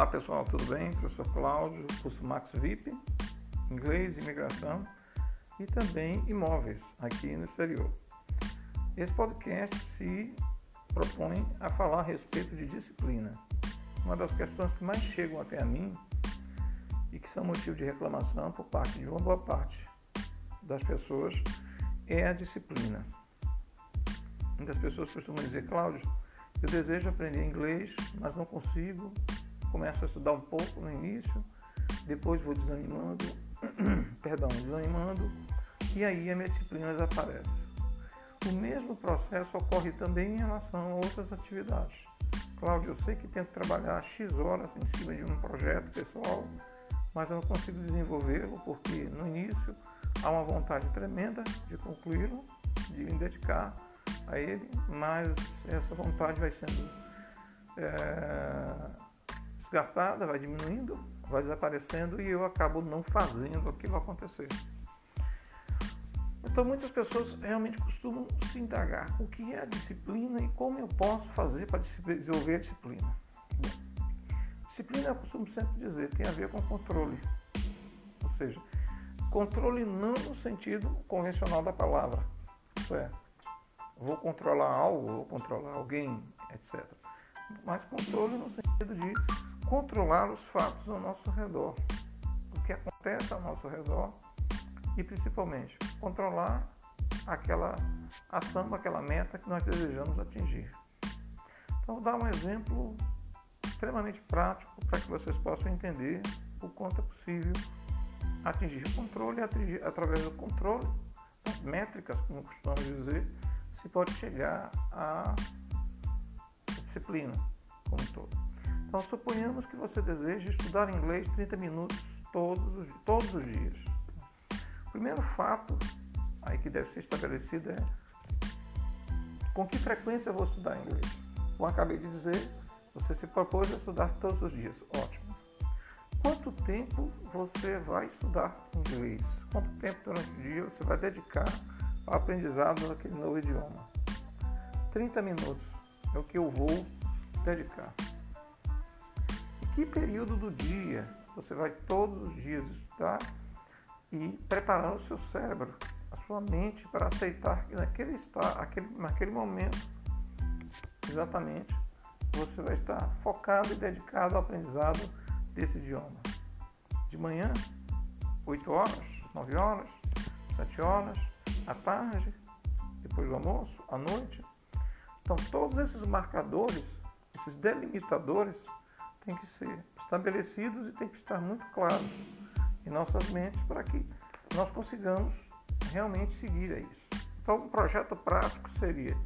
Olá pessoal, tudo bem? Professor Cláudio, curso Max VIP, inglês, imigração e também imóveis aqui no exterior. Esse podcast se propõe a falar a respeito de disciplina. Uma das questões que mais chegam até a mim e que são motivo de reclamação por parte de uma boa parte das pessoas é a disciplina. Muitas pessoas costumam dizer, Cláudio, eu desejo aprender inglês, mas não consigo. Começo a estudar um pouco no início, depois vou desanimando, perdão, desanimando, e aí a minha disciplina desaparece. O mesmo processo ocorre também em relação a outras atividades. Cláudio, eu sei que tento trabalhar X horas em cima de um projeto pessoal, mas eu não consigo desenvolvê-lo porque no início há uma vontade tremenda de concluí-lo, de me dedicar a ele, mas essa vontade vai sendo é, desgastada, vai diminuindo, vai desaparecendo e eu acabo não fazendo aquilo acontecer. Então muitas pessoas realmente costumam se indagar o que é a disciplina e como eu posso fazer para desenvolver a disciplina. disciplina, eu costumo sempre dizer, tem a ver com controle. Ou seja, controle não no sentido convencional da palavra. Isso é, vou controlar algo, vou controlar alguém, etc. Mas controle no sentido de controlar os fatos ao nosso redor, o que acontece ao nosso redor e principalmente controlar aquela ação, aquela meta que nós desejamos atingir. Então, vou dar um exemplo extremamente prático para que vocês possam entender o quanto é possível atingir o controle, atingir, através do controle, das métricas, como costumamos dizer, se pode chegar à disciplina como um todo. Então, suponhamos que você deseja estudar inglês 30 minutos todos os, todos os dias. O primeiro fato aí que deve ser estabelecido é com que frequência eu vou estudar inglês. Como acabei de dizer, você se propôs a estudar todos os dias. Ótimo. Quanto tempo você vai estudar inglês? Quanto tempo durante o dia você vai dedicar ao aprendizado daquele novo idioma? 30 minutos é o que eu vou dedicar. Que período do dia você vai todos os dias estudar e preparar o seu cérebro, a sua mente para aceitar que naquele, está, aquele, naquele momento, exatamente, você vai estar focado e dedicado ao aprendizado desse idioma. De manhã, 8 horas, 9 horas, 7 horas, à tarde, depois do almoço, à noite. Então, todos esses marcadores, esses delimitadores, têm que ser estabelecidos e têm que estar muito claros em nossas mentes para que nós consigamos realmente seguir a isso. Então, um projeto prático seria: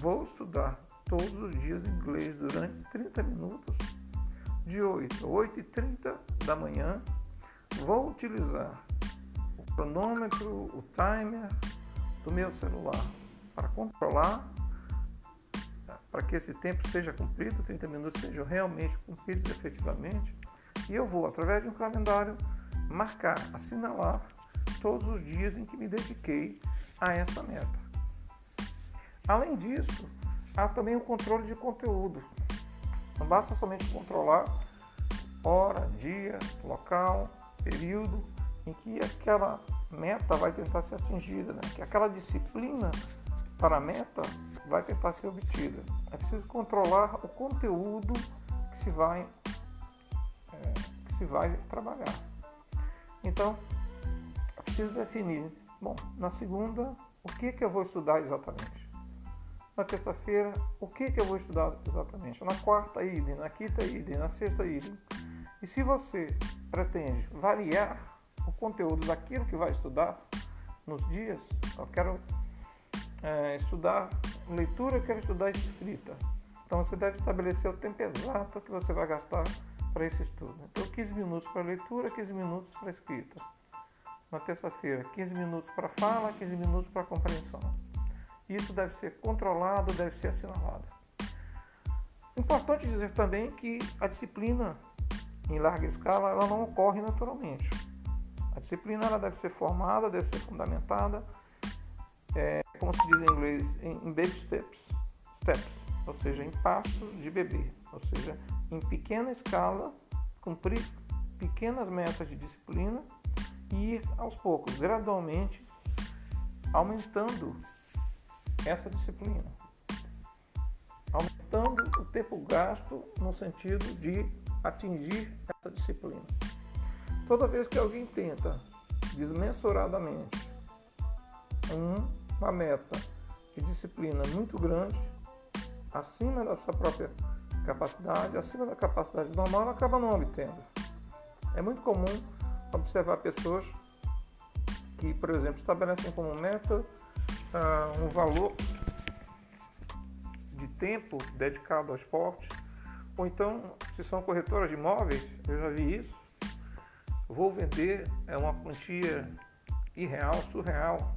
vou estudar todos os dias inglês durante 30 minutos, de 8 a 8 e 30 da manhã. Vou utilizar o cronômetro, o timer do meu celular para controlar, para que esse tempo seja cumprido, 30 minutos sejam realmente cumpridos efetivamente. E eu vou, através de um calendário, marcar, assinalar todos os dias em que me dediquei a essa meta. Além disso, há também o controle de conteúdo. Não basta somente controlar hora, dia, local, período em que aquela meta vai tentar ser atingida, né? que aquela disciplina para a meta vai tentar ser obtida. É preciso controlar o conteúdo que se vai, é, que se vai trabalhar. Então, é preciso definir, bom, na segunda, o que, que eu vou estudar exatamente? Na terça-feira, o que, que eu vou estudar exatamente? Na quarta, idem, na quinta, idem, na sexta, idem. E se você pretende variar o conteúdo daquilo que vai estudar nos dias, eu quero é, estudar leitura, eu quero estudar escrita. Então você deve estabelecer o tempo exato que você vai gastar para esse estudo. Então, 15 minutos para leitura, 15 minutos para escrita. Na terça-feira, 15 minutos para fala, 15 minutos para compreensão. Isso deve ser controlado, deve ser assinalado. Importante dizer também que a disciplina em larga escala ela não ocorre naturalmente. A disciplina ela deve ser formada, deve ser fundamentada, é, como se diz em inglês, em baby steps, steps, ou seja, em passos de bebê, ou seja, em pequena escala cumprir pequenas metas de disciplina e ir aos poucos, gradualmente, aumentando essa disciplina. Aumentando o tempo gasto no sentido de atingir essa disciplina. Toda vez que alguém tenta desmensuradamente uma meta de disciplina muito grande, acima da sua própria capacidade, acima da capacidade normal, ela acaba não obtendo. É muito comum observar pessoas que, por exemplo, estabelecem como meta uh, um valor de tempo dedicado ao esporte, ou então, se são corretoras de imóveis, eu já vi isso, vou vender é uma quantia irreal, surreal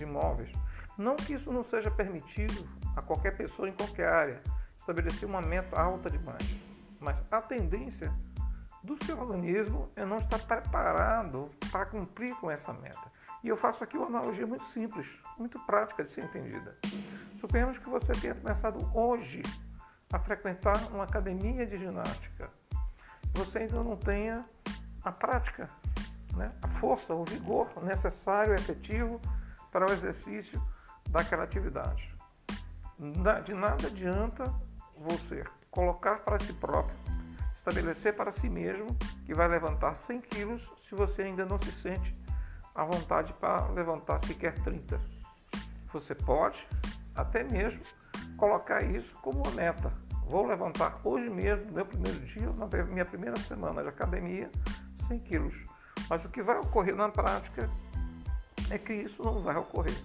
de imóveis. Não que isso não seja permitido a qualquer pessoa em qualquer área, estabelecer uma meta alta demais, mas a tendência do seu organismo é não estar preparado para cumprir com essa meta. E eu faço aqui uma analogia muito simples, muito prática de ser entendida. Suponhamos que você tenha começado hoje a frequentar uma academia de ginástica. Você ainda não tenha a prática, né? a força, o vigor necessário, efetivo para o exercício daquela atividade. De nada adianta você colocar para si próprio estabelecer para si mesmo que vai levantar 100 quilos se você ainda não se sente à vontade para levantar sequer 30. Você pode até mesmo colocar isso como uma meta. Vou levantar hoje mesmo, no meu primeiro dia, na minha primeira semana de academia, 100 quilos. Mas o que vai ocorrer na prática é que isso não vai ocorrer,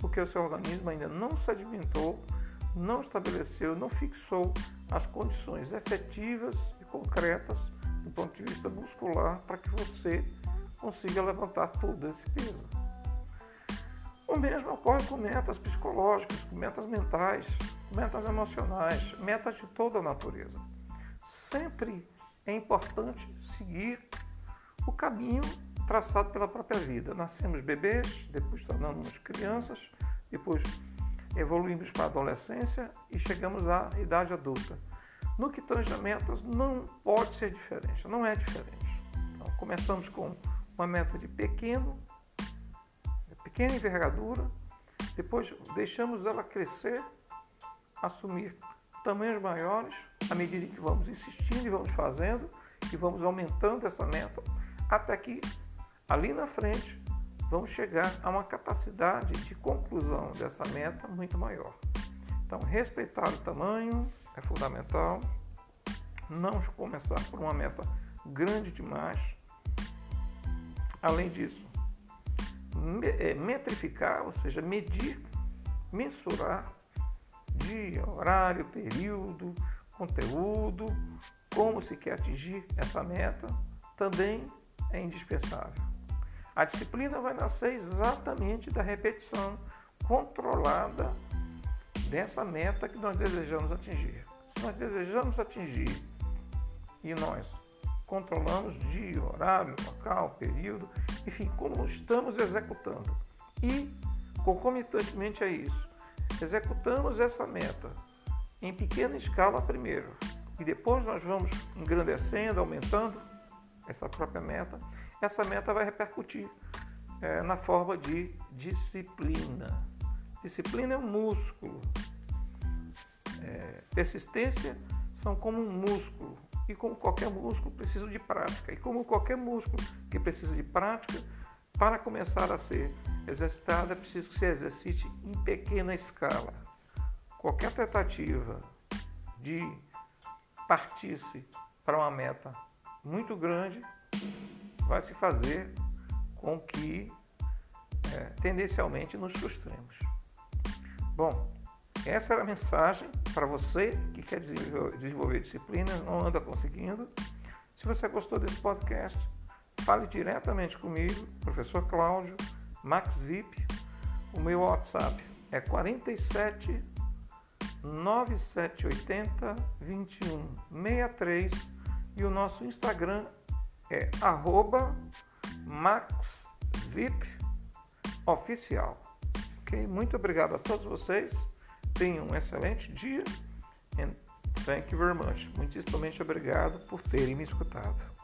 porque o seu organismo ainda não se alimentou, não estabeleceu, não fixou as condições efetivas concretas do ponto de vista muscular para que você consiga levantar todo esse peso. O mesmo ocorre com metas psicológicas, com metas mentais, metas emocionais, metas de toda a natureza. Sempre é importante seguir o caminho traçado pela própria vida. Nascemos bebês, depois tornamos crianças, depois evoluímos para a adolescência e chegamos à idade adulta. No que tange a metas, não pode ser diferente, não é diferente. Então, começamos com uma meta de pequeno, pequena envergadura, depois deixamos ela crescer, assumir tamanhos maiores, à medida que vamos insistindo e vamos fazendo, e vamos aumentando essa meta, até que ali na frente vamos chegar a uma capacidade de conclusão dessa meta muito maior. Então, respeitar o tamanho, é fundamental. Não começar por uma meta grande demais. Além disso, é, metrificar, ou seja, medir, mensurar dia, horário, período, conteúdo, como se quer atingir essa meta, também é indispensável. A disciplina vai nascer exatamente da repetição controlada dessa meta que nós desejamos atingir. Se nós desejamos atingir e nós controlamos dia, horário, local, período, enfim, como estamos executando. E, concomitantemente a isso, executamos essa meta em pequena escala primeiro, e depois nós vamos engrandecendo, aumentando essa própria meta, essa meta vai repercutir é, na forma de disciplina. Disciplina é um músculo. É, persistência são como um músculo. E como qualquer músculo, precisa de prática. E como qualquer músculo que precisa de prática, para começar a ser exercitado, é preciso que se exercite em pequena escala. Qualquer tentativa de partir-se para uma meta muito grande vai se fazer com que é, tendencialmente nos frustremos. Bom, essa era a mensagem para você que quer desenvolver disciplina, não anda conseguindo. Se você gostou desse podcast, fale diretamente comigo, professor Cláudio, Max VIP. O meu WhatsApp é 47 9780 2163 e o nosso Instagram é arroba maxvipoficial. Ok? Muito obrigado a todos vocês. Tenham um excelente dia. Thank you very much. Muitíssimamente obrigado por terem me escutado.